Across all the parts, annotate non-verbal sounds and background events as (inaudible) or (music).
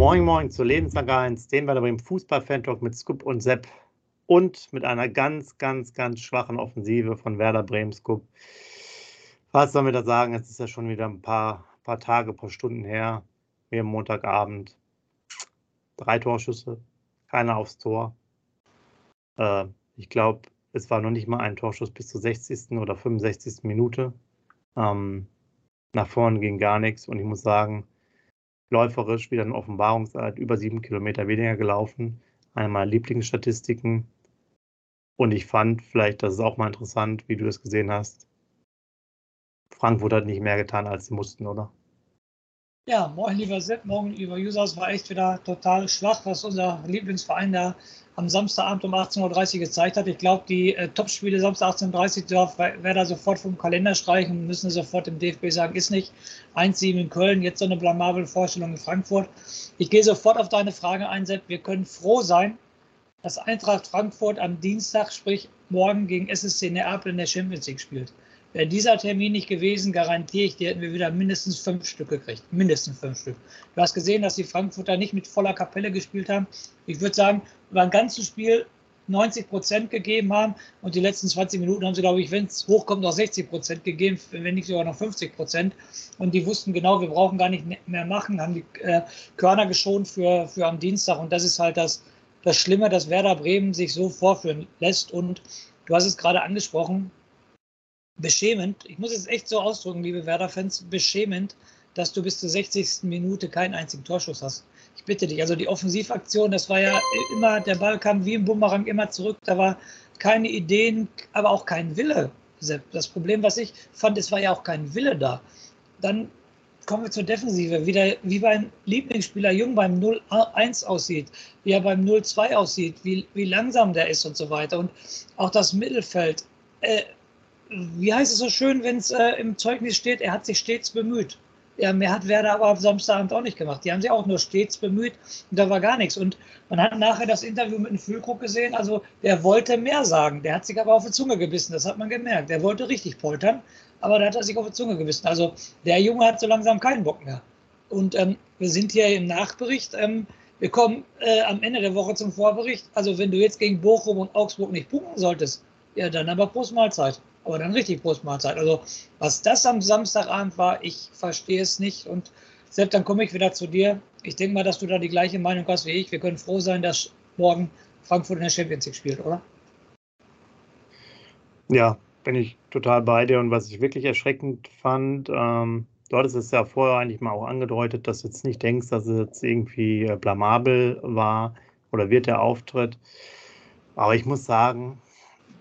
Moin Moin zu Lebenslang 1, dem Werder Bremen Fußball-Fan-Talk mit Scoop und Sepp und mit einer ganz, ganz, ganz schwachen Offensive von Werder Bremen Scoop. Was sollen wir da sagen? Es ist ja schon wieder ein paar, paar Tage, paar Stunden her. Wir am Montagabend. Drei Torschüsse, keiner aufs Tor. Äh, ich glaube, es war noch nicht mal ein Torschuss bis zur 60. oder 65. Minute. Ähm, nach vorne ging gar nichts und ich muss sagen, läuferisch wieder ein Offenbarungseid, über sieben Kilometer weniger gelaufen. Meiner Lieblingsstatistiken. Und ich fand, vielleicht, das ist auch mal interessant, wie du das gesehen hast. Frankfurt hat nicht mehr getan, als sie mussten, oder? Ja, moin lieber Sepp, morgen lieber Users, war echt wieder total schwach, was unser Lieblingsverein da am Samstagabend um 18.30 Uhr gezeigt hat. Ich glaube, die äh, Topspiele Samstag 18.30 Uhr darf da sofort vom Kalender streichen, müssen sofort dem DFB sagen, ist nicht. 1-7 in Köln, jetzt so eine blamable Vorstellung in Frankfurt. Ich gehe sofort auf deine Frage ein, Sepp. Wir können froh sein, dass Eintracht Frankfurt am Dienstag, sprich morgen gegen SSC Neapel in der Champions League spielt. Wäre dieser Termin nicht gewesen, garantiere ich dir, hätten wir wieder mindestens fünf Stück gekriegt. Mindestens fünf Stück. Du hast gesehen, dass die Frankfurter nicht mit voller Kapelle gespielt haben. Ich würde sagen, über ein ganzes Spiel 90 Prozent gegeben haben und die letzten 20 Minuten haben sie, glaube ich, wenn es hochkommt, noch 60 Prozent gegeben, wenn nicht sogar noch 50 Prozent. Und die wussten genau, wir brauchen gar nicht mehr machen, haben die äh, Körner geschont für, für am Dienstag. Und das ist halt das, das Schlimme, dass Werder Bremen sich so vorführen lässt. Und du hast es gerade angesprochen, beschämend, ich muss es echt so ausdrücken, liebe Werder-Fans, beschämend, dass du bis zur 60. Minute keinen einzigen Torschuss hast. Ich bitte dich, also die Offensivaktion, das war ja immer, der Ball kam wie im Bumerang immer zurück, da war keine Ideen, aber auch kein Wille. Das Problem, was ich fand, es war ja auch kein Wille da. Dann kommen wir zur Defensive, wieder wie beim Lieblingsspieler Jung beim 0-1 aussieht, wie er beim 0-2 aussieht, wie, wie langsam der ist und so weiter. Und auch das Mittelfeld. Äh, wie heißt es so schön, wenn es äh, im Zeugnis steht, er hat sich stets bemüht. Ja, mehr hat Werder aber am Samstagabend auch nicht gemacht. Die haben sich auch nur stets bemüht und da war gar nichts. Und man hat nachher das Interview mit dem Füllkrug gesehen. Also der wollte mehr sagen. Der hat sich aber auf die Zunge gebissen. Das hat man gemerkt. Der wollte richtig poltern, aber da hat er sich auf die Zunge gebissen. Also der Junge hat so langsam keinen Bock mehr. Und ähm, wir sind hier im Nachbericht. Ähm, wir kommen äh, am Ende der Woche zum Vorbericht. Also wenn du jetzt gegen Bochum und Augsburg nicht punkten solltest, ja, dann aber Prost Mahlzeit aber dann richtig Brustmahlzeit. Also was das am Samstagabend war, ich verstehe es nicht. Und selbst dann komme ich wieder zu dir. Ich denke mal, dass du da die gleiche Meinung hast wie ich. Wir können froh sein, dass morgen Frankfurt in der Champions League spielt, oder? Ja, bin ich total bei dir. Und was ich wirklich erschreckend fand, ähm, du hattest es ja vorher eigentlich mal auch angedeutet, dass du jetzt nicht denkst, dass es jetzt irgendwie äh, blamabel war oder wird der Auftritt. Aber ich muss sagen,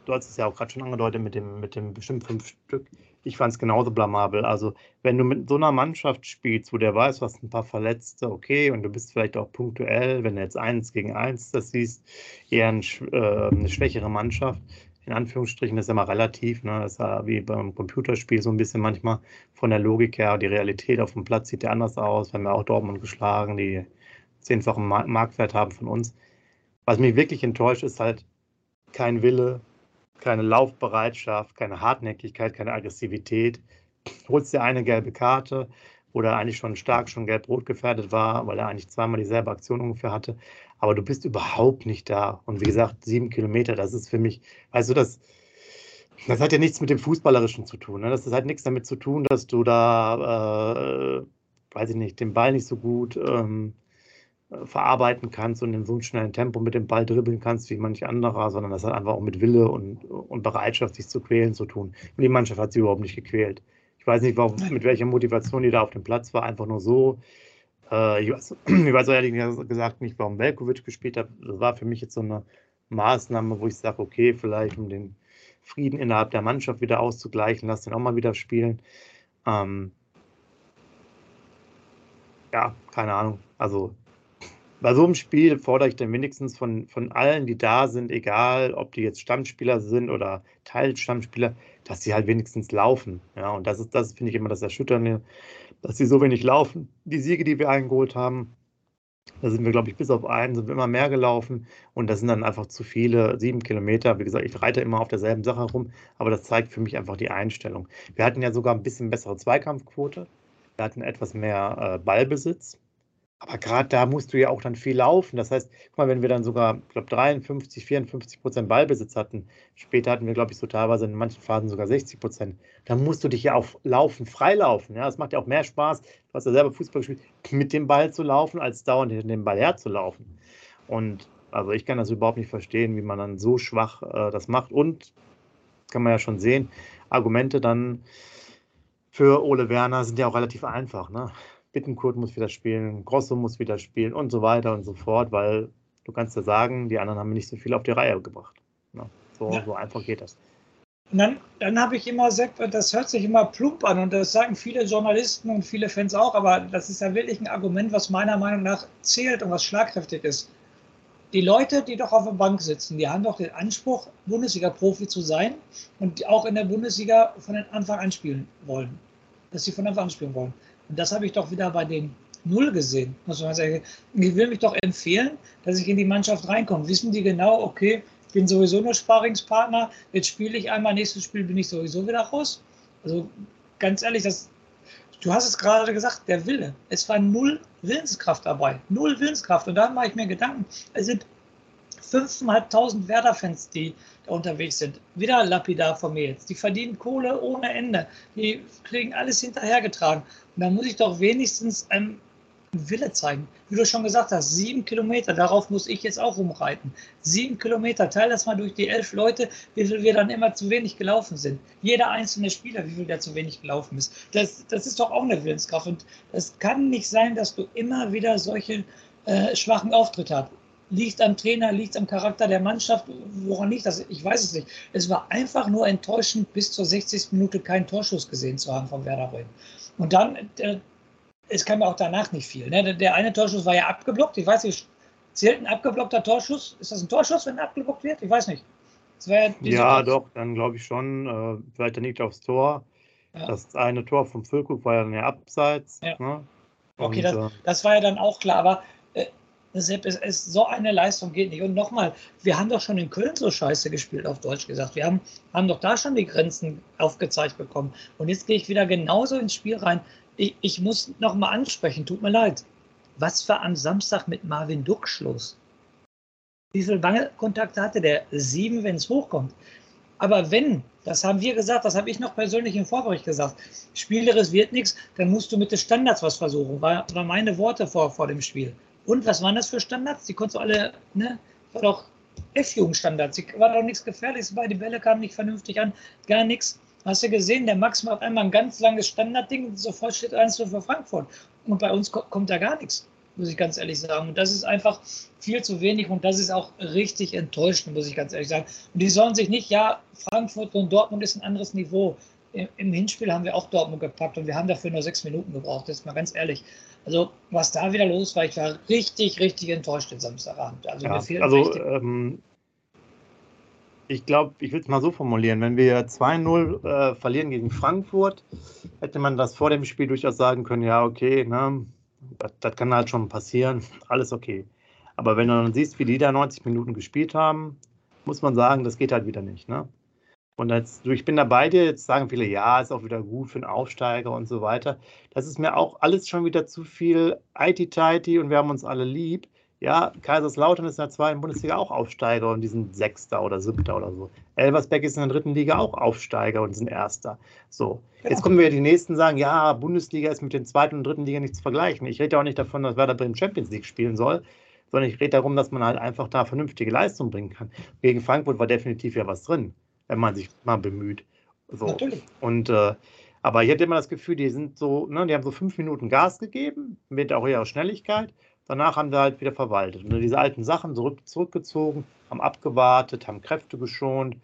du hast es ja auch gerade schon angedeutet mit dem, mit dem bestimmt fünf Stück. Ich fand es genauso blamabel. Also, wenn du mit so einer Mannschaft spielst, wo der weiß, was ein paar Verletzte, okay, und du bist vielleicht auch punktuell, wenn du jetzt eins gegen eins das siehst, eher ein, äh, eine schwächere Mannschaft, in Anführungsstrichen, das ist ja mal relativ, ne? das ist ja wie beim Computerspiel so ein bisschen manchmal von der Logik her, die Realität auf dem Platz sieht ja anders aus, wir haben ja auch Dortmund geschlagen, die zehnfachen Marktwert haben von uns. Was mich wirklich enttäuscht, ist halt kein Wille, keine Laufbereitschaft, keine Hartnäckigkeit, keine Aggressivität. Holst dir eine gelbe Karte, wo er eigentlich schon stark schon gelb-rot gefährdet war, weil er eigentlich zweimal dieselbe Aktion ungefähr hatte. Aber du bist überhaupt nicht da. Und wie gesagt, sieben Kilometer, das ist für mich, du, das, das hat ja nichts mit dem Fußballerischen zu tun. Ne? Das hat nichts damit zu tun, dass du da, äh, weiß ich nicht, den Ball nicht so gut ähm, verarbeiten kannst und in so einem schnellen Tempo mit dem Ball dribbeln kannst wie manch anderer, sondern das hat einfach auch mit Wille und, und Bereitschaft, sich zu quälen, zu tun. Und die Mannschaft hat sie überhaupt nicht gequält. Ich weiß nicht, warum, mit welcher Motivation die da auf dem Platz war, einfach nur so. Äh, ich, weiß, (clears throat) ich weiß ehrlich gesagt nicht, warum Belkovic gespielt hat. Das war für mich jetzt so eine Maßnahme, wo ich sage, okay, vielleicht um den Frieden innerhalb der Mannschaft wieder auszugleichen, lass den auch mal wieder spielen. Ähm, ja, keine Ahnung. Also bei so einem Spiel fordere ich dann wenigstens von, von allen, die da sind, egal ob die jetzt Stammspieler sind oder Teilstammspieler, dass sie halt wenigstens laufen. Ja, und das ist, das finde ich immer das Erschütternde, dass sie so wenig laufen. Die Siege, die wir eingeholt haben, da sind wir, glaube ich, bis auf einen, sind wir immer mehr gelaufen und das sind dann einfach zu viele, sieben Kilometer. Wie gesagt, ich reite immer auf derselben Sache rum, aber das zeigt für mich einfach die Einstellung. Wir hatten ja sogar ein bisschen bessere Zweikampfquote. Wir hatten etwas mehr äh, Ballbesitz Aber gerade da musst du ja auch dann viel laufen. Das heißt, guck mal, wenn wir dann sogar, ich glaube, 53, 54 Prozent Ballbesitz hatten, später hatten wir, glaube ich, so teilweise in manchen Phasen sogar 60 Prozent, dann musst du dich ja auch laufen, freilaufen. Ja, das macht ja auch mehr Spaß. Du hast ja selber Fußball gespielt, mit dem Ball zu laufen, als dauernd hinter dem Ball herzulaufen. Und also ich kann das überhaupt nicht verstehen, wie man dann so schwach äh, das macht. Und kann man ja schon sehen, Argumente dann für Ole Werner sind ja auch relativ einfach. Ne? Bittenkurt muss wieder spielen, Grosso muss wieder spielen und so weiter und so fort, weil du kannst ja sagen, die anderen haben nicht so viel auf die Reihe gebracht. Ja, so, ja. so einfach geht das. Und dann, dann habe ich immer das hört sich immer plump an und das sagen viele Journalisten und viele Fans auch, aber das ist ja wirklich ein Argument, was meiner Meinung nach zählt und was schlagkräftig ist. Die Leute, die doch auf der Bank sitzen, die haben doch den Anspruch, Bundesliga-Profi zu sein und auch in der Bundesliga von Anfang an spielen wollen. Dass sie von Anfang an spielen wollen. Und das habe ich doch wieder bei den Null gesehen, muss man sagen. Ich will mich doch empfehlen, dass ich in die Mannschaft reinkomme. Wissen die genau, okay, ich bin sowieso nur Sparingspartner, jetzt spiele ich einmal, nächstes Spiel bin ich sowieso wieder raus. Also ganz ehrlich, das, du hast es gerade gesagt, der Wille. Es war null Willenskraft dabei. Null Willenskraft. Und da mache ich mir Gedanken. Es sind 5.500 Werder-Fans, die da unterwegs sind. Wieder lapidar von mir jetzt. Die verdienen Kohle ohne Ende. Die kriegen alles hinterhergetragen. Und da muss ich doch wenigstens einen Wille zeigen. Wie du schon gesagt hast, sieben Kilometer, darauf muss ich jetzt auch rumreiten. Sieben Kilometer, teile das mal durch die elf Leute, wie viel wir dann immer zu wenig gelaufen sind. Jeder einzelne Spieler, wie viel der zu wenig gelaufen ist. Das, das ist doch auch eine Willenskraft. Und es kann nicht sein, dass du immer wieder solche äh, schwachen Auftritte hast liegt am Trainer, liegt am Charakter der Mannschaft, woran liegt das? Ich weiß es nicht. Es war einfach nur enttäuschend, bis zur 60. Minute keinen Torschuss gesehen zu haben von Werder Bremen. Und dann, äh, es kam ja auch danach nicht viel. Ne? Der eine Torschuss war ja abgeblockt. Ich weiß nicht, zählt ein abgeblockter Torschuss? Ist das ein Torschuss, wenn er abgeblockt wird? Ich weiß nicht. ja, ja doch, dann glaube ich schon. Äh, vielleicht nicht aufs Tor. Ja. Das eine Tor vom Füllkrug war ja dann ja abseits. Ja. Ne? okay, das, äh, das, war ja dann auch klar. Aber Deshalb ist so eine Leistung geht nicht. Und nochmal, wir haben doch schon in Köln so scheiße gespielt, auf Deutsch gesagt. Wir haben, haben doch da schon die Grenzen aufgezeigt bekommen. Und jetzt gehe ich wieder genauso ins Spiel rein. Ich, ich muss nochmal ansprechen, tut mir leid. Was war am Samstag mit Marvin Duck Schluss? Wie viel Bangekontakte hatte der? Sieben, wenn es hochkommt. Aber wenn, das haben wir gesagt, das habe ich noch persönlich im Vorbericht gesagt, spielerisch wird nichts, dann musst du mit den Standards was versuchen. War, war meine Worte vor, vor dem Spiel. Und was waren das für Standards? Die konntest du alle, ne? War doch F-Jugendstandards. War doch nichts Gefährliches bei. Die Bälle kamen nicht vernünftig an, gar nichts. Hast du gesehen, der Max macht einmal ein ganz langes Standardding, sofort steht 1 für Frankfurt. Und bei uns kommt da gar nichts, muss ich ganz ehrlich sagen. Und das ist einfach viel zu wenig und das ist auch richtig enttäuschend, muss ich ganz ehrlich sagen. Und die sollen sich nicht, ja, Frankfurt und Dortmund ist ein anderes Niveau. Im Hinspiel haben wir auch Dortmund gepackt und wir haben dafür nur sechs Minuten gebraucht, ist mal ganz ehrlich. Also, was da wieder los war, ich war richtig, richtig enttäuscht den Samstagabend. Also, ja, also ähm, ich glaube, ich will es mal so formulieren: Wenn wir 2-0 äh, verlieren gegen Frankfurt, hätte man das vor dem Spiel durchaus sagen können: Ja, okay, ne, das, das kann halt schon passieren, (laughs) alles okay. Aber wenn du dann siehst, wie die da 90 Minuten gespielt haben, muss man sagen, das geht halt wieder nicht. Ne? Und jetzt, ich bin da bei dir, jetzt sagen viele, ja, ist auch wieder gut für einen Aufsteiger und so weiter. Das ist mir auch alles schon wieder zu viel IT-Tighty und wir haben uns alle lieb. Ja, Kaiserslautern ist in der zweiten Bundesliga auch Aufsteiger und die sind Sechster oder Siebter oder so. Elversberg ist in der dritten Liga auch Aufsteiger und sind Erster. So, jetzt genau. kommen wir die Nächsten sagen, ja, Bundesliga ist mit den zweiten und dritten Liga nicht zu vergleichen. Ich rede ja auch nicht davon, dass Werder Bremen Champions League spielen soll, sondern ich rede darum, dass man halt einfach da vernünftige Leistung bringen kann. Gegen Frankfurt war definitiv ja was drin wenn man sich mal bemüht. So. Natürlich. Und äh, aber ich hatte immer das Gefühl, die sind so, ne, die haben so fünf Minuten Gas gegeben, mit auch ihrer Schnelligkeit. Danach haben sie halt wieder verwaltet. Und diese alten Sachen zurück, zurückgezogen, haben abgewartet, haben Kräfte geschont.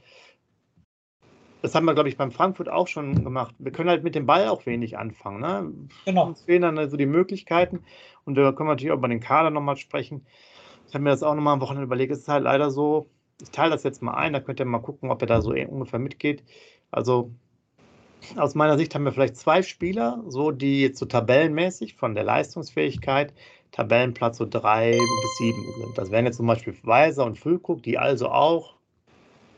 Das haben wir, glaube ich, beim Frankfurt auch schon gemacht. Wir können halt mit dem Ball auch wenig anfangen. Ne? Genau. Uns fehlen dann also die Möglichkeiten. Und da können wir natürlich auch über den Kader nochmal sprechen. Ich habe mir das auch nochmal am Wochenende überlegt. Es ist halt leider so, ich teile das jetzt mal ein, da könnt ihr mal gucken, ob er da so ungefähr mitgeht. Also aus meiner Sicht haben wir vielleicht zwei Spieler, so die jetzt so tabellenmäßig von der Leistungsfähigkeit Tabellenplatz so drei bis sieben sind. Das wären jetzt zum Beispiel Weiser und Füllkrug, die also auch,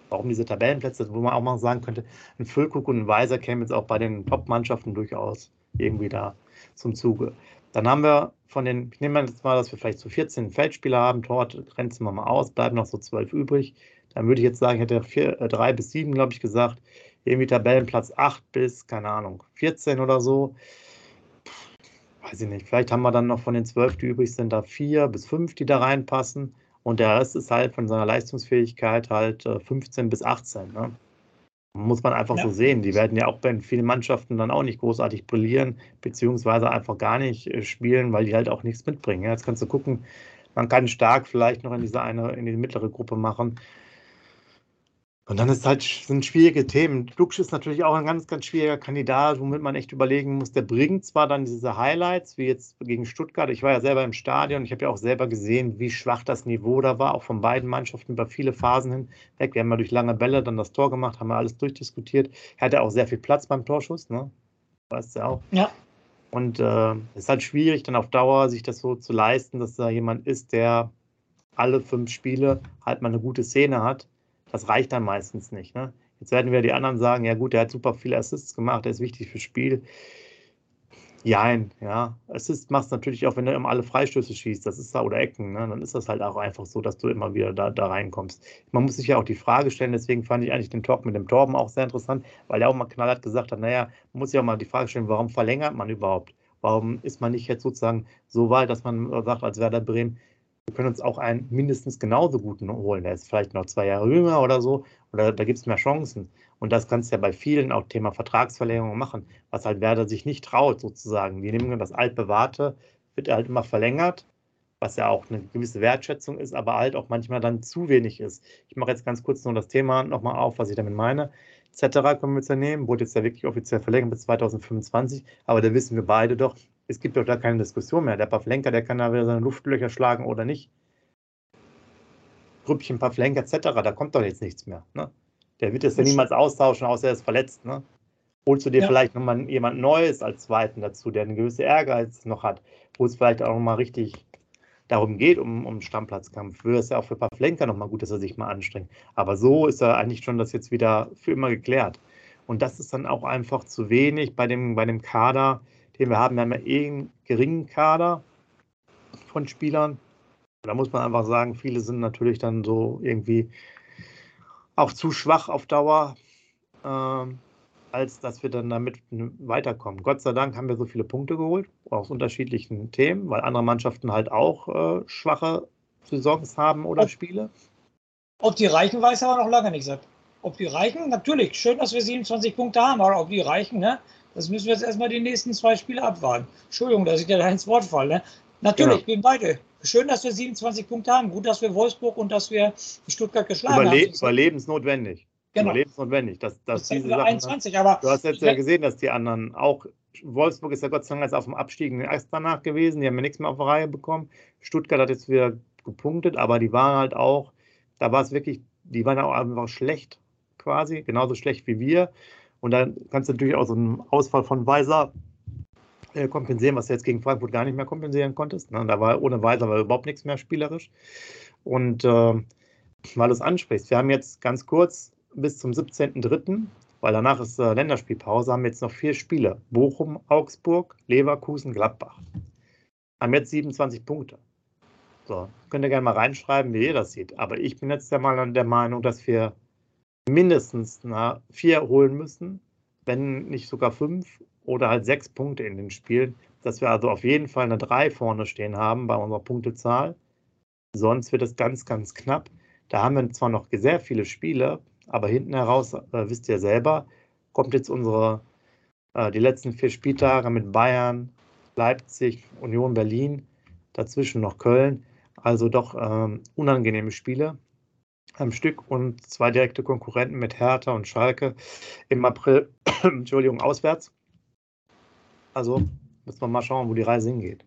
warum diese Tabellenplätze, wo man auch mal sagen könnte, ein Füllkrug und ein Weiser kämen jetzt auch bei den Top-Mannschaften durchaus irgendwie da zum Zuge. Dann haben wir von den, ich nehme jetzt mal, dass wir vielleicht so 14 Feldspieler haben, Tor grenzen wir mal aus, bleiben noch so 12 übrig. Dann würde ich jetzt sagen, ich hätte vier, äh, drei bis sieben, glaube ich, gesagt. Irgendwie Tabellenplatz 8 bis, keine Ahnung, 14 oder so. Weiß ich nicht. Vielleicht haben wir dann noch von den 12, die übrig sind, da vier bis fünf, die da reinpassen. Und der Rest ist halt von seiner Leistungsfähigkeit halt 15 äh, bis 18. Ne? Muss man einfach ja. so sehen. Die werden ja auch bei vielen Mannschaften dann auch nicht großartig brillieren, beziehungsweise einfach gar nicht äh, spielen, weil die halt auch nichts mitbringen. Jetzt kannst du gucken, man kann stark vielleicht noch in diese eine, in die mittlere Gruppe machen. Und dann ist halt, sind schwierige Themen. Lux ist natürlich auch ein ganz, ganz schwieriger Kandidat, womit man echt überlegen muss. Der bringt zwar dann diese Highlights, wie jetzt gegen Stuttgart. Ich war ja selber im Stadion. Ich habe ja auch selber gesehen, wie schwach das Niveau da war, auch von beiden Mannschaften über viele Phasen hinweg. Wir haben ja durch lange Bälle dann das Tor gemacht, haben wir alles durchdiskutiert. Er hatte auch sehr viel Platz beim Torschuss, ne? Weißt du auch. Ja. Und es äh, ist halt schwierig, dann auf Dauer sich das so zu leisten, dass da jemand ist, der alle fünf Spiele halt mal eine gute Szene hat das reicht dann meistens nicht. Ne? Jetzt werden wir die anderen sagen, ja gut, der hat super viele Assists gemacht, der ist wichtig fürs Spiel. Jein, ja. Assist machst du natürlich auch, wenn du immer alle Freistöße schießt, das ist da oder Ecken, ne? dann ist das halt auch einfach so, dass du immer wieder da, da reinkommst. Man muss sich ja auch die Frage stellen, deswegen fand ich eigentlich den Talk mit dem Torben auch sehr interessant, weil er auch mal knallhart gesagt hat, naja, man muss sich auch mal die Frage stellen, warum verlängert man überhaupt? Warum ist man nicht jetzt sozusagen so weit, dass man sagt, als Werder Bremen, wir können uns auch einen mindestens genauso guten holen. Der ist vielleicht noch zwei Jahre jünger oder so, oder da gibt es mehr Chancen. Und das kannst du ja bei vielen auch Thema Vertragsverlängerung machen, was halt Werder sich nicht traut, sozusagen. Die nehmen das altbewahrte, wird halt immer verlängert, was ja auch eine gewisse Wertschätzung ist, aber halt auch manchmal dann zu wenig ist. Ich mache jetzt ganz kurz nur das Thema nochmal auf, was ich damit meine. Etc. können wir jetzt ja nehmen, wurde jetzt ja wirklich offiziell verlängert bis 2025, aber da wissen wir beide doch, es gibt doch da keine Diskussion mehr. Der Pavlenka, der kann da wieder seine Luftlöcher schlagen oder nicht. Grüppchen Pavlenka etc., da kommt doch jetzt nichts mehr. Ne? Der wird es ja niemals austauschen, außer er ist verletzt. Ne? Holst du dir ja. vielleicht nochmal jemand Neues als Zweiten dazu, der eine gewisse Ehrgeiz noch hat, wo es vielleicht auch nochmal richtig darum geht, um, um Stammplatzkampf, wäre es ja auch für Pavlenka nochmal gut, dass er sich mal anstrengt. Aber so ist er eigentlich schon das jetzt wieder für immer geklärt. Und das ist dann auch einfach zu wenig bei dem, bei dem Kader, den wir haben. Wir haben ja eh einen geringen Kader von Spielern. Da muss man einfach sagen, viele sind natürlich dann so irgendwie auch zu schwach auf Dauer, äh, als dass wir dann damit weiterkommen. Gott sei Dank haben wir so viele Punkte geholt, aus unterschiedlichen Themen, weil andere Mannschaften halt auch äh, schwache Saisons haben oder ob, Spiele. Ob die reichen, weiß aber noch lange nicht, Sepp. Ob die reichen, natürlich, schön, dass wir 27 Punkte haben, aber ob die reichen, ne? Das müssen wir jetzt erstmal die nächsten zwei Spiele abwarten. Entschuldigung, dass ich dir da ins Wort falle. Ne? Natürlich, genau. wir beide. Schön, dass wir 27 Punkte haben. Gut, dass wir Wolfsburg und dass wir Stuttgart geschlagen Überle haben. Überlebensnotwendig. Genau. Überlebensnotwendig. Dass, dass das diese Sachen, 21, aber du hast jetzt ja gesehen, dass die anderen auch. Wolfsburg ist ja Gott sei Dank jetzt auf dem Abstieg erst danach gewesen. Die haben ja nichts mehr auf der Reihe bekommen. Stuttgart hat jetzt wieder gepunktet, aber die waren halt auch, da war es wirklich, die waren auch einfach schlecht quasi, genauso schlecht wie wir. Und dann kannst du natürlich auch so einen Ausfall von Weiser äh, kompensieren, was du jetzt gegen Frankfurt gar nicht mehr kompensieren konntest. Ne? Da war ohne Weiser war überhaupt nichts mehr spielerisch. Und äh, weil du es ansprichst, wir haben jetzt ganz kurz bis zum 17.03., weil danach ist äh, Länderspielpause, haben jetzt noch vier Spiele. Bochum, Augsburg, Leverkusen, Gladbach. Haben jetzt 27 Punkte. So, könnt ihr gerne mal reinschreiben, wie ihr das seht. Aber ich bin jetzt der, mal der Meinung, dass wir mindestens na, vier holen müssen, wenn nicht sogar fünf oder halt sechs Punkte in den Spielen, dass wir also auf jeden Fall eine drei vorne stehen haben bei unserer Punktezahl. Sonst wird es ganz, ganz knapp. Da haben wir zwar noch sehr viele Spiele, aber hinten heraus, äh, wisst ihr selber, kommt jetzt unsere, äh, die letzten vier Spieltage mit Bayern, Leipzig, Union Berlin, dazwischen noch Köln. Also doch ähm, unangenehme Spiele am Stück und zwei direkte Konkurrenten mit Hertha und Schalke im April, (clears throat) Entschuldigung, auswärts. Also müssen wir mal schauen, wo die Reise hingeht.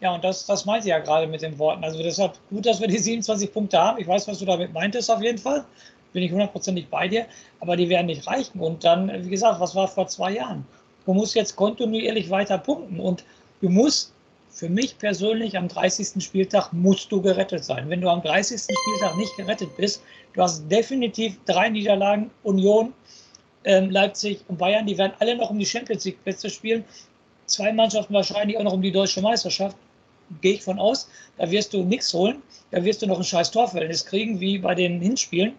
Ja, und das, das meinte ich ja gerade mit den Worten. Also deshalb gut, dass wir die 27 Punkte haben. Ich weiß, was du damit meintest auf jeden Fall. Bin ich hundertprozentig bei dir. Aber die werden nicht reichen. Und dann, wie gesagt, was war vor zwei Jahren? Du musst jetzt kontinuierlich weiter punkten. Und du musst für mich persönlich am 30. Spieltag musst du gerettet sein. Wenn du am 30. Spieltag nicht gerettet bist, du hast definitiv drei Niederlagen, Union, ähm, Leipzig und Bayern, die werden alle noch um die Champions League Plätze spielen. zwei Mannschaften wahrscheinlich auch noch um die deutsche Meisterschaft. Gehe ich von aus. Da wirst du nichts holen. Da wirst du noch ein scheiß Torverhältnis kriegen, wie bei den Hinspielen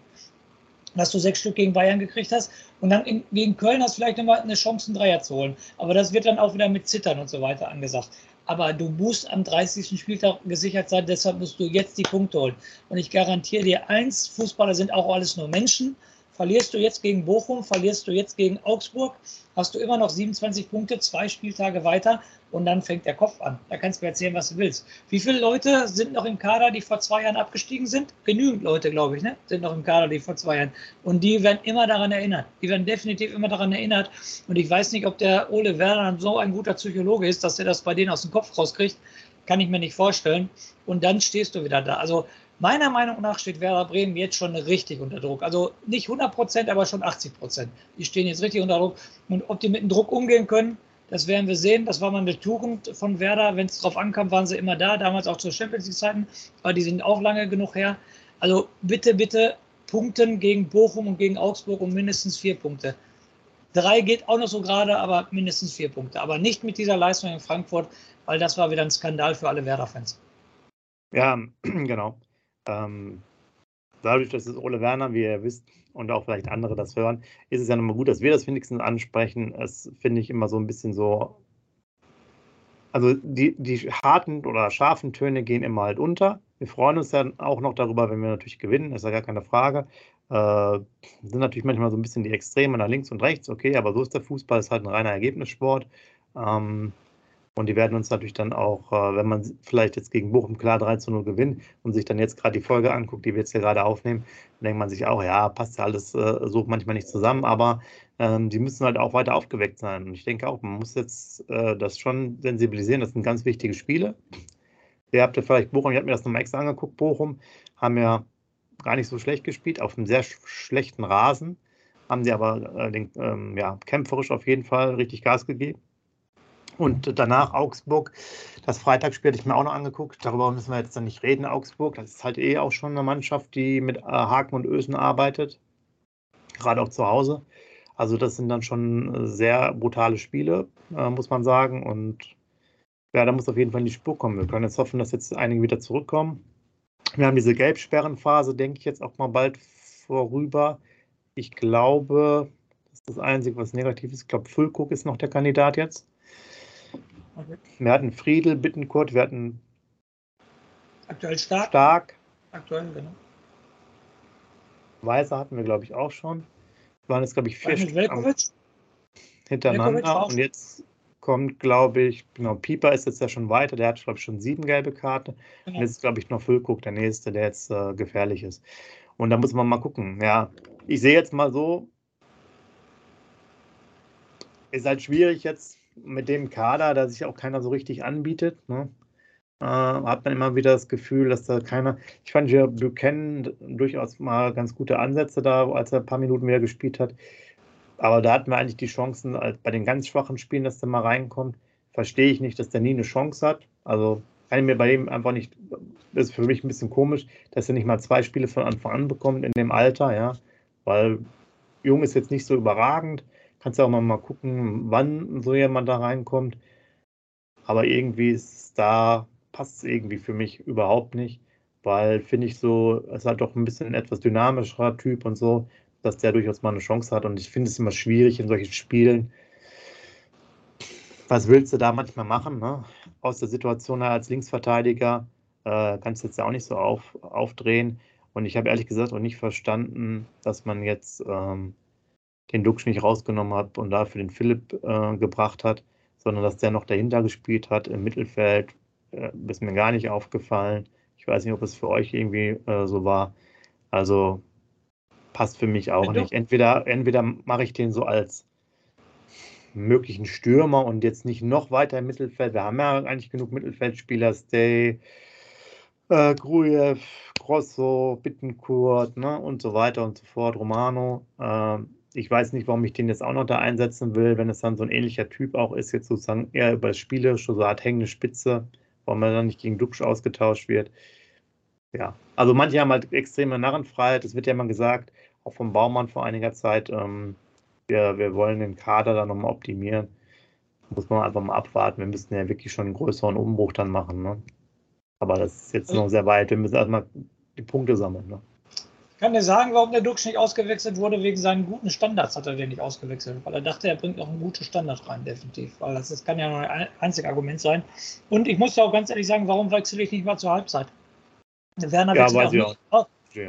dass du sechs Stück gegen Bayern gekriegt hast. Und dann in, gegen Köln hast du vielleicht nochmal eine Chance, einen Dreier zu holen. Aber das wird dann auch wieder mit Zittern und so weiter angesagt. Aber du musst am 30. Spieltag gesichert sein, deshalb musst du jetzt die Punkte holen. Und ich garantiere dir eins, Fußballer sind auch alles nur Menschen. Verlierst du jetzt gegen Bochum, verlierst du jetzt gegen Augsburg, hast du immer noch 27 Punkte, zwei Spieltage weiter und dann fängt der Kopf an. Da kannst du mir erzählen, was du willst. Wie viele Leute sind noch im Kader, die vor zwei Jahren abgestiegen sind? Genügend Leute, glaube ich, ne? sind noch im Kader, die vor zwei Jahren. Und die werden immer daran erinnert. Die werden definitiv immer daran erinnert. Und ich weiß nicht, ob der Ole Werner so ein guter Psychologe ist, dass er das bei denen aus dem Kopf rauskriegt. Kann ich mir nicht vorstellen. Und dann stehst du wieder da. Also Meiner Meinung nach steht Werder Bremen jetzt schon richtig unter Druck. Also nicht 100 Prozent, aber schon 80 Prozent. Die stehen jetzt richtig unter Druck. Und ob die mit dem Druck umgehen können, das werden wir sehen. Das war mal eine Tugend von Werder. Wenn es drauf ankam, waren sie immer da. Damals auch zu Champions League-Zeiten. Aber die sind auch lange genug her. Also bitte, bitte punkten gegen Bochum und gegen Augsburg um mindestens vier Punkte. Drei geht auch noch so gerade, aber mindestens vier Punkte. Aber nicht mit dieser Leistung in Frankfurt, weil das war wieder ein Skandal für alle Werder-Fans. Ja, (clears throat) genau. Ähm, dadurch, dass es Ole Werner, wie ihr wisst, und auch vielleicht andere das hören, ist es ja nochmal gut, dass wir das wenigstens ansprechen. Es finde ich immer so ein bisschen so. Also die, die harten oder scharfen Töne gehen immer halt unter. Wir freuen uns dann auch noch darüber, wenn wir natürlich gewinnen, ist ja gar keine Frage. Äh, sind natürlich manchmal so ein bisschen die Extreme nach links und rechts, okay, aber so ist der Fußball, ist halt ein reiner Ergebnissport. Ähm, und die werden uns natürlich dann auch, äh, wenn man vielleicht jetzt gegen Bochum klar 3 zu 0 gewinnt und sich dann jetzt gerade die Folge anguckt, die wir jetzt hier gerade aufnehmen, dann denkt man sich auch, ja, passt ja alles äh, so manchmal nicht zusammen, aber ähm, die müssen halt auch weiter aufgeweckt sein. Und ich denke auch, man muss jetzt äh, das schon sensibilisieren. Das sind ganz wichtige Spiele. Ihr habt ja vielleicht Bochum, ich habe mir das nochmal extra angeguckt, Bochum haben ja gar nicht so schlecht gespielt, auf einem sehr schlechten Rasen, haben sie aber äh, den, ähm, ja, kämpferisch auf jeden Fall richtig Gas gegeben. Und danach Augsburg. Das Freitagsspiel hatte ich mir auch noch angeguckt. Darüber müssen wir jetzt dann nicht reden. Augsburg, das ist halt eh auch schon eine Mannschaft, die mit äh, Haken und Ösen arbeitet. Gerade auch zu Hause. Also, das sind dann schon sehr brutale Spiele, äh, muss man sagen. Und ja, da muss auf jeden Fall in die Spur kommen. Wir können jetzt hoffen, dass jetzt einige wieder zurückkommen. Wir haben diese Gelbsperrenphase, denke ich, jetzt auch mal bald vorüber. Ich glaube, das ist das Einzige, was negativ ist. Ich glaube, Füllkuck ist noch der Kandidat jetzt. Okay. Wir hatten Friedel, Bittenkurt, wir hatten aktuell stark. stark. Aktuell, genau. Weiser hatten wir, glaube ich, auch schon. Wir waren jetzt, glaube ich, vier Stück hintereinander. Und jetzt kommt, glaube ich, genau, Pieper ist jetzt ja schon weiter. Der hat, glaube ich, schon sieben gelbe Karten. Genau. Und jetzt, glaube ich, noch Füllkuck, der nächste, der jetzt äh, gefährlich ist. Und da muss man mal gucken. Ja, ich sehe jetzt mal so, ist halt schwierig jetzt mit dem Kader, da sich auch keiner so richtig anbietet, ne, äh, hat man immer wieder das Gefühl, dass da keiner. Ich fand ja Buchanan durchaus mal ganz gute Ansätze da, als er ein paar Minuten mehr gespielt hat. Aber da hatten wir eigentlich die Chancen, bei den ganz schwachen Spielen, dass der mal reinkommt. Verstehe ich nicht, dass der nie eine Chance hat. Also kann ich mir bei ihm einfach nicht. Ist für mich ein bisschen komisch, dass er nicht mal zwei Spiele von Anfang an bekommt in dem Alter, ja. Weil Jung ist jetzt nicht so überragend. Kannst du auch mal, mal gucken, wann so jemand da reinkommt. Aber irgendwie ist da, passt es irgendwie für mich überhaupt nicht, weil finde ich so, es hat doch ein bisschen ein etwas dynamischerer Typ und so, dass der durchaus mal eine Chance hat. Und ich finde es immer schwierig in solchen Spielen. Was willst du da manchmal machen? Ne? Aus der Situation als Linksverteidiger äh, kannst du jetzt ja auch nicht so auf, aufdrehen. Und ich habe ehrlich gesagt auch nicht verstanden, dass man jetzt ähm, den Duxch nicht rausgenommen hat und dafür den Philipp äh, gebracht hat, sondern dass der noch dahinter gespielt hat im Mittelfeld. Äh, ist mir gar nicht aufgefallen. Ich weiß nicht, ob es für euch irgendwie äh, so war. Also passt für mich auch nicht. Entweder, entweder mache ich den so als möglichen Stürmer und jetzt nicht noch weiter im Mittelfeld. Wir haben ja eigentlich genug Mittelfeldspieler, Stay, äh, Grujew, Grosso, Bittenkurt ne, und so weiter und so fort, Romano. Äh, ich weiß nicht, warum ich den jetzt auch noch da einsetzen will, wenn es dann so ein ähnlicher Typ auch ist, jetzt sozusagen eher über das Spielerische, so eine Art hängende Spitze, warum er dann nicht gegen Duxch ausgetauscht wird. Ja, also manche haben halt extreme Narrenfreiheit, das wird ja mal gesagt, auch vom Baumann vor einiger Zeit, ähm, wir, wir wollen den Kader dann nochmal optimieren. muss man einfach mal abwarten. Wir müssen ja wirklich schon einen größeren Umbruch dann machen. Ne? Aber das ist jetzt noch sehr weit. Wir müssen erstmal die Punkte sammeln. Ne? Kann dir sagen, warum der Dux nicht ausgewechselt wurde. Wegen seinen guten Standards hat er den nicht ausgewechselt. Weil er dachte, er bringt noch einen guten Standard rein, definitiv. Weil das, das kann ja nur ein einziges Argument sein. Und ich muss ja auch ganz ehrlich sagen, warum wechsle ich nicht mal zur Halbzeit? Der Werner ja, wechselt auch auch.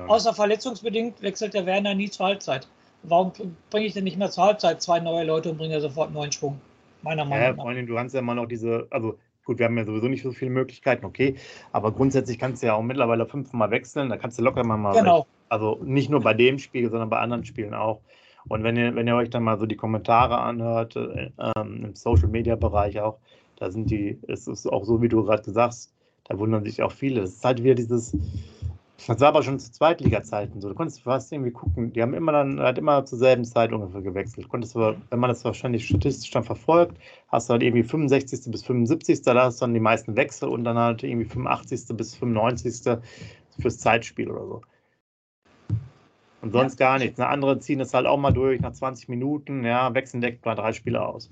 Außer verletzungsbedingt wechselt der Werner nie zur Halbzeit. Warum bringe ich denn nicht mehr zur Halbzeit zwei neue Leute und bringe sofort neuen Schwung? Meiner Meinung ja, nach. Allem, du kannst ja immer noch diese, also Gut, wir haben ja sowieso nicht so viele Möglichkeiten, okay. Aber grundsätzlich kannst du ja auch mittlerweile fünfmal wechseln. Da kannst du locker mal. Genau. Also nicht nur bei dem Spiel, sondern bei anderen Spielen auch. Und wenn ihr, wenn ihr euch dann mal so die Kommentare anhört, äh, ähm, im Social Media Bereich auch, da sind die, es ist auch so, wie du gerade gesagt hast, da wundern sich auch viele. Es ist halt wieder dieses, das war aber schon zu Zweitliga-Zeiten so. Du konntest fast irgendwie gucken, die haben immer dann halt immer zur selben Zeit ungefähr gewechselt. Konntest aber, wenn man das wahrscheinlich statistisch dann verfolgt, hast du halt irgendwie 65. bis 75. Da hast du dann die meisten Wechsel und dann halt irgendwie 85. bis 95. fürs Zeitspiel oder so. Und sonst ja. gar nichts. Eine andere ziehen das halt auch mal durch nach 20 Minuten, ja, wechseln direkt mal drei Spiele aus.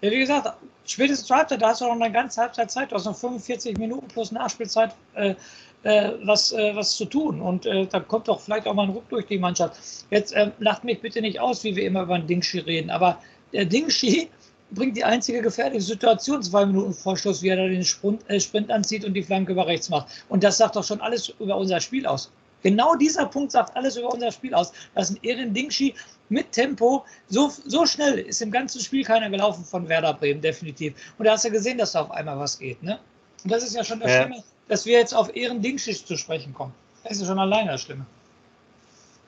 Ja, wie gesagt, spätestens zur Halbzeit, da hast du noch eine ganze Halbzeit Zeit, du hast noch 45 Minuten plus Nachspielzeit. Äh, äh, was, äh, was zu tun. Und äh, da kommt doch vielleicht auch mal ein Ruck durch die Mannschaft. Jetzt äh, lacht mich bitte nicht aus, wie wir immer über den Dingshi reden, aber der Dingshi (laughs) bringt die einzige gefährliche Situation, zwei Minuten Vorschluss, wie er da den Sprint, äh, Sprint anzieht und die Flanke über rechts macht. Und das sagt doch schon alles über unser Spiel aus. Genau dieser Punkt sagt alles über unser Spiel aus. Das ist ein Erin Dingshi mit Tempo. So, so schnell ist im ganzen Spiel keiner gelaufen von Werder Bremen, definitiv. Und da hast du gesehen, dass da auf einmal was geht. Ne? Und das ist ja schon das ja. Schlimme dass wir jetzt auf Ehren Dingschicht zu sprechen kommen. Das ist schon alleine das.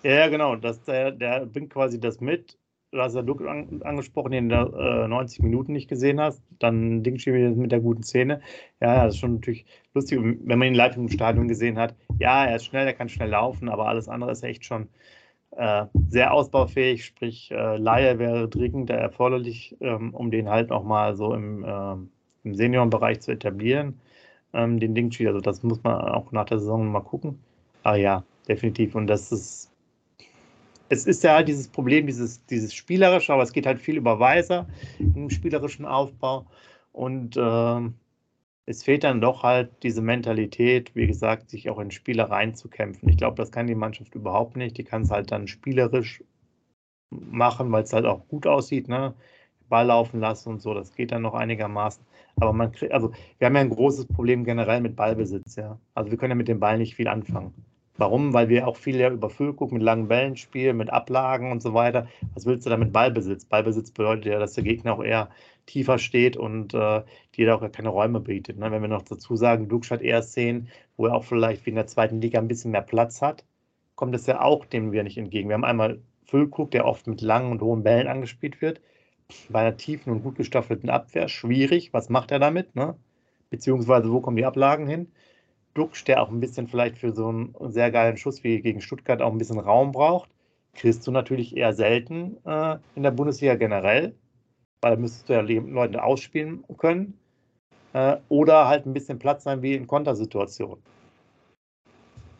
Ja, genau. Das, der, der bringt quasi das mit. Du hast ja Luke an, angesprochen, den du äh, 90 Minuten nicht gesehen hast. Dann Dingschi mit der guten Szene. Ja, das ist schon natürlich lustig, wenn man ihn live im Stadion gesehen hat. Ja, er ist schnell, er kann schnell laufen, aber alles andere ist echt schon äh, sehr ausbaufähig. Sprich, äh, Laie wäre dringend erforderlich, ähm, um den halt nochmal so im, äh, im Seniorenbereich zu etablieren ähm, den Dingchi. Also das muss man auch nach der Saison mal gucken. Aber ja, definitiv. Und das ist, es ist ja halt dieses Problem, dieses, dieses Spielerische, aber es geht halt viel über Weiser im spielerischen Aufbau. Und äh, es fehlt dann doch halt diese Mentalität, wie gesagt, sich auch in Spiele reinzukämpfen. Ich glaube, das kann die Mannschaft überhaupt nicht. Die kann es halt dann spielerisch machen, weil es halt auch gut aussieht, ne? Ball laufen lassen und so. Das geht dann noch einigermaßen. Aber man kriegt, also wir haben ja ein großes Problem generell mit Ballbesitz, ja. Also wir können ja mit dem Ball nicht viel anfangen. Warum? Weil wir auch viel ja über Füllguck mit langen Bällen spielen, mit Ablagen und so weiter. Was willst du da mit Ballbesitz? Ballbesitz bedeutet ja, dass der Gegner auch eher tiefer steht und äh, dir auch keine Räume bietet. Ne? Wenn wir noch dazu sagen, Dux hat eher Szenen, wo er auch vielleicht wie in der zweiten Liga ein bisschen mehr Platz hat, kommt es ja auch dem wir nicht entgegen. Wir haben einmal Füllkrug, der oft mit langen und hohen Bällen angespielt wird bei einer tiefen und gut gestaffelten Abwehr schwierig. Was macht er damit? Ne? Beziehungsweise, wo kommen die Ablagen hin? Duxch, der auch ein bisschen vielleicht für so einen sehr geilen Schuss wie gegen Stuttgart auch ein bisschen Raum braucht, kriegst du natürlich eher selten äh, in der Bundesliga generell, weil da müsstest du ja Leute ausspielen können. Äh, oder halt ein bisschen Platz sein wie in Kontersituationen.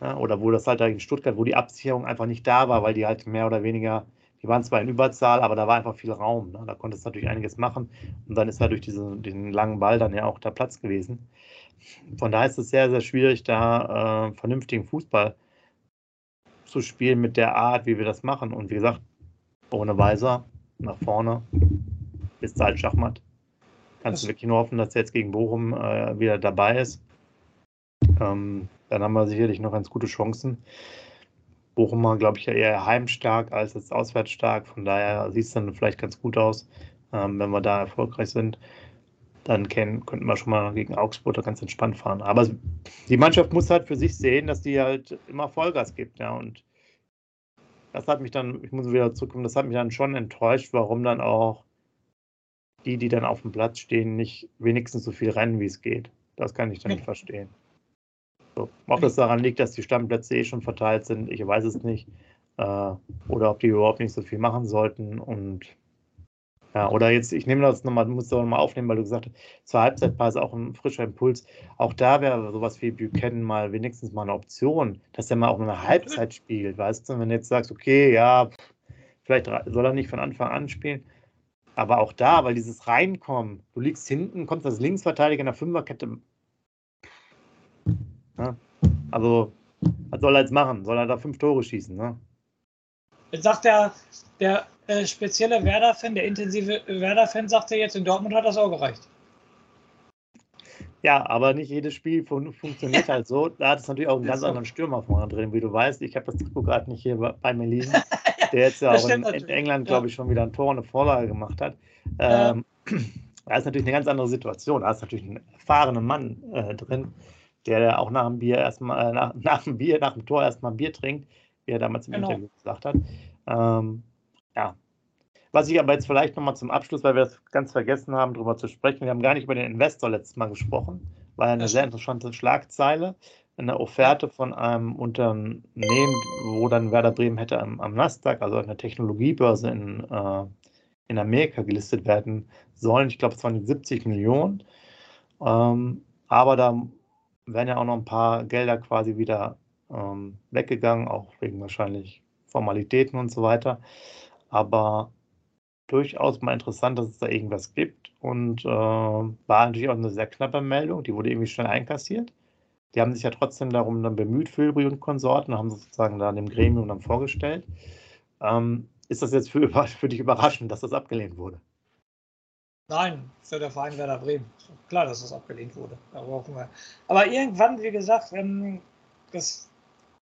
Ja, oder wo das halt in Stuttgart, wo die Absicherung einfach nicht da war, weil die halt mehr oder weniger die waren zwar in Überzahl, aber da war einfach viel Raum. Ne? Da konntest du natürlich einiges machen. Und dann ist halt durch diesen, den langen Ball dann ja auch der Platz gewesen. Von daher ist es sehr, sehr schwierig, da äh, vernünftigen Fußball zu spielen mit der Art, wie wir das machen. Und wie gesagt, ohne Weiser nach vorne ist halt Schachmatt. Kannst du wirklich nur hoffen, dass er jetzt gegen Bochum äh, wieder dabei ist. Ähm, dann haben wir sicherlich noch ganz gute Chancen. Bochumer, glaube ich, ja eher heimstark als jetzt auswärtsstark. Von daher sieht es dann vielleicht ganz gut aus, ähm, wenn wir da erfolgreich sind. Dann können, könnten wir schon mal gegen Augsburg da ganz entspannt fahren. Aber die Mannschaft muss halt für sich sehen, dass die halt immer Vollgas gibt. Ja, und das hat mich dann, ich muss wieder zurückkommen, das hat mich dann schon enttäuscht, warum dann auch die, die dann auf dem Platz stehen, nicht wenigstens so viel rennen, wie es geht. Das kann ich dann nicht verstehen. So, ob das daran liegt, dass die Stammplätze eh schon verteilt sind, ich weiß es nicht. Äh, oder ob die überhaupt nicht so viel machen sollten. Und ja, oder jetzt, ich nehme das nochmal, muss das nochmal aufnehmen, weil du gesagt hast, zur Halbzeitphase auch ein frischer Impuls. Auch da wäre sowas wie Buchanan mal wenigstens mal eine Option, dass er mal auch eine Halbzeit spielt, weißt du? Wenn du jetzt sagst, okay, ja, vielleicht soll er nicht von Anfang an spielen, Aber auch da, weil dieses Reinkommen, du liegst hinten, kommst als Linksverteidiger in der Fünferkette. Ja, also, was soll er jetzt machen? Soll er da fünf Tore schießen? Ne? Jetzt sagt der, der äh, spezielle Werder-Fan, der intensive Werder-Fan, sagt er jetzt, in Dortmund hat das auch gereicht. Ja, aber nicht jedes Spiel fun funktioniert halt so. Da hat es natürlich auch einen (laughs) ganz anderen Stürmer vorne drin, wie du weißt. Ich habe das Trikot gerade nicht hier bei mir liegen. (laughs) Der jetzt ja auch in, in, England, glaube ich, schon wieder ein Tor und eine Vorlage gemacht hat. Ähm, ja. (clears throat) Da ist natürlich eine ganz andere Situation. Da ist natürlich ein erfahrener Mann äh, drin, der auch nach dem Bier erstmal, äh, nach, (laughs) nach, dem Bier, nach dem Tor erstmal Bier trinkt, wie er damals im genau. Interview gesagt hat. Ähm, ja. Was ich aber jetzt vielleicht nochmal zum Abschluss, weil wir das ganz vergessen haben, darüber zu sprechen. Wir haben gar nicht über den Investor letztes Mal gesprochen. War ja eine sehr interessante Schlagzeile. Eine Offerte von einem Unternehmen, wo dann Werder Bremen hätte am, am Nasdaq, also einer Technologiebörse in, äh, in Amerika gelistet werden sollen. Ich glaube, es waren 70 Millionen. Ähm, aber da wären ja auch noch ein paar Gelder quasi wieder ähm, weggegangen, auch wegen wahrscheinlich Formalitäten und so weiter. Aber durchaus mal interessant, dass es da irgendwas gibt. Und äh, war natürlich auch eine sehr knappe Meldung, die wurde irgendwie schnell einkassiert. Die haben sich ja trotzdem darum dann bemüht, Filbri und Konsorten, haben sozusagen da dem Gremium dann vorgestellt. Ähm, ist das jetzt für, (laughs) für dich überraschend, dass das abgelehnt wurde? Nein, für der Verein Werder Bremen. Klar, dass das abgelehnt wurde. Aber irgendwann, wie gesagt, das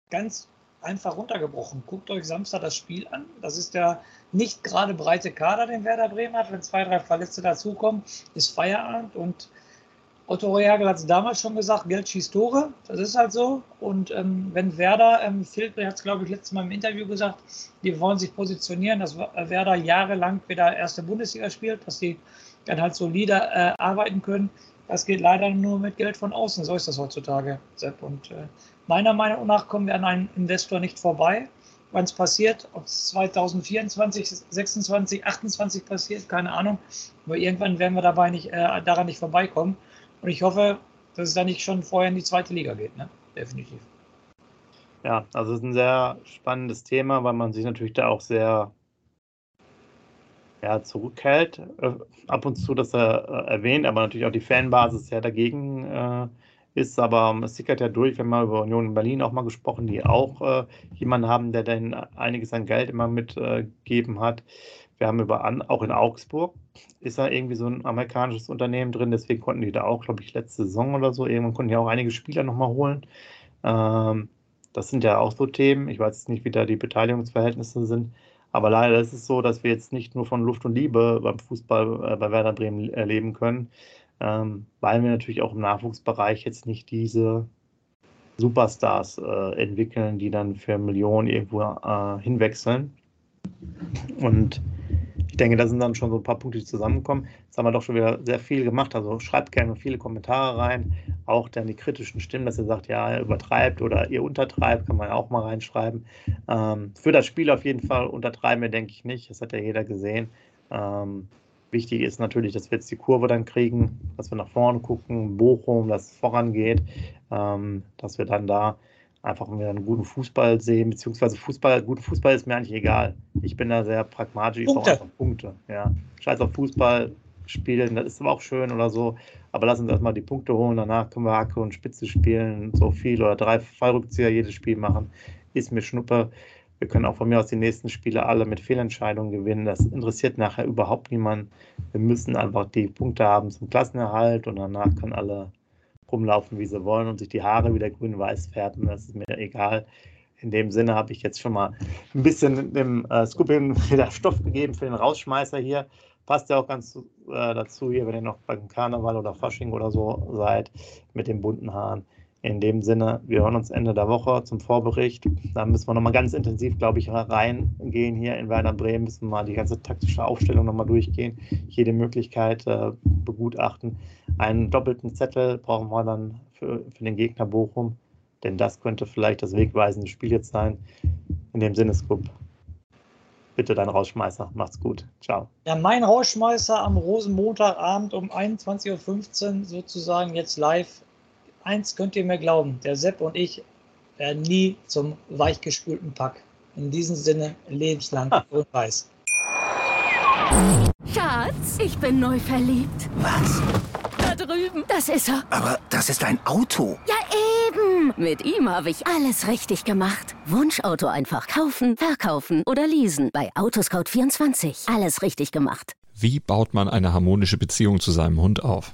ganz einfach runtergebrochen. Guckt euch Samstag das Spiel an. Das ist der nicht gerade breite Kader, den Werder Bremen hat. Wenn zwei, drei Verletzte dazukommen, ist Feierabend. Und Otto Rehagel hat es damals schon gesagt, Geld schießt Tore. Das ist halt so. Und ähm, wenn Werder, ähm, Filbri hat es, glaube ich, letztes Mal im Interview gesagt, die wollen sich positionieren, dass Werder jahrelang wieder erste Bundesliga spielt, dass die dann halt solide äh, arbeiten können. Das geht leider nur mit Geld von außen. So ist das heutzutage, Sepp. Und äh, Meiner Meinung nach kommen wir an einem Investor nicht vorbei. Wann es passiert, ob es 2024, 26, 28 passiert, keine Ahnung. Aber irgendwann werden wir dabei nicht, äh, daran nicht vorbeikommen. Und ich hoffe, dass es da nicht schon vorher in die zweite Liga geht. Ne? Definitiv. Ja, also es ist ein sehr spannendes Thema, weil man sich natürlich da auch sehr ja, zurückhält. Äh, ab und zu das er äh, erwähnt, aber natürlich auch die Fanbasis sehr dagegen äh, ist, aber es sickert ja durch, wir haben mal über Union in Berlin auch mal gesprochen, die auch äh, jemanden haben, der dann einiges an Geld immer mitgegeben äh, hat. Wir haben über an, auch in Augsburg ist da irgendwie so ein amerikanisches Unternehmen drin, deswegen konnten die da auch, glaube ich, letzte Saison oder so, irgendwann konnten die auch einige Spieler nochmal holen. Ähm, das sind ja auch so Themen. Ich weiß nicht, wie da die Beteiligungsverhältnisse sind. Aber leider ist es so, dass wir jetzt nicht nur von Luft und Liebe beim Fußball äh, bei Werder Bremen erleben können, ähm, weil wir natürlich auch im Nachwuchsbereich jetzt nicht diese Superstars äh, entwickeln, die dann für Millionen irgendwo äh, hinwechseln. Und ich denke, da sind dann schon so ein paar Punkte, die zusammenkommen. Jetzt haben wir doch schon wieder sehr viel gemacht. Also schreibt gerne viele Kommentare rein. Auch dann die kritischen Stimmen, dass ihr sagt, ja, übertreibt oder ihr untertreibt, kann man auch mal reinschreiben. Ähm, für das Spiel auf jeden Fall untertreiben wir, denke ich nicht. Das hat ja jeder gesehen. Ähm, Wichtig ist natürlich, dass wir jetzt die Kurve dann kriegen, dass wir nach vorne gucken, Bochum, dass es vorangeht, ähm, dass wir dann da einfach wieder einen guten Fußball sehen, beziehungsweise Fußball, guten Fußball ist mir eigentlich egal. Ich bin da sehr pragmatisch, ich brauche einfach Punkte. Ja. Scheiß auf Fußball spielen, das ist aber auch schön oder so. Aber lass uns erstmal die Punkte holen, danach können wir Hacke und Spitze spielen, so viel oder drei Fallrückzieher jedes Spiel machen. Ist mir Schnuppe. Wir können auch von mir aus die nächsten Spiele alle mit Fehlentscheidungen gewinnen. Das interessiert nachher überhaupt niemanden. Wir müssen einfach die Punkte haben zum Klassenerhalt und danach können alle rumlaufen, wie sie wollen und sich die Haare wieder grün-weiß färben. Das ist mir egal. In dem Sinne habe ich jetzt schon mal ein bisschen dem äh, Scoopin (laughs) wieder Stoff gegeben für den Rausschmeißer hier. Passt ja auch ganz äh, dazu hier, wenn ihr noch beim Karneval oder Fasching oder so seid, mit den bunten Haaren. In dem Sinne, wir hören uns Ende der Woche zum Vorbericht. Da müssen wir nochmal ganz intensiv, glaube ich, reingehen hier in Werder Bremen, müssen wir mal die ganze taktische Aufstellung nochmal durchgehen, jede Möglichkeit äh, begutachten. Einen doppelten Zettel brauchen wir dann für, für den Gegner Bochum, denn das könnte vielleicht das wegweisende Spiel jetzt sein. In dem Sinne, Scoop, bitte dein Rausschmeißer. Macht's gut. Ciao. Ja, mein Rausschmeißer am Rosenmontagabend um 21.15 Uhr sozusagen jetzt live eins könnt ihr mir glauben, der Sepp und ich werden nie zum weichgespülten Pack. In diesem Sinne lebenslang und weiß. Schatz, ich bin neu verliebt. Was? Da drüben. Das ist er. Aber das ist ein Auto. Ja, eben. Mit ihm habe ich alles richtig gemacht. Wunschauto einfach kaufen, verkaufen oder leasen. Bei Autoscout24. Alles richtig gemacht. Wie baut man eine harmonische Beziehung zu seinem Hund auf?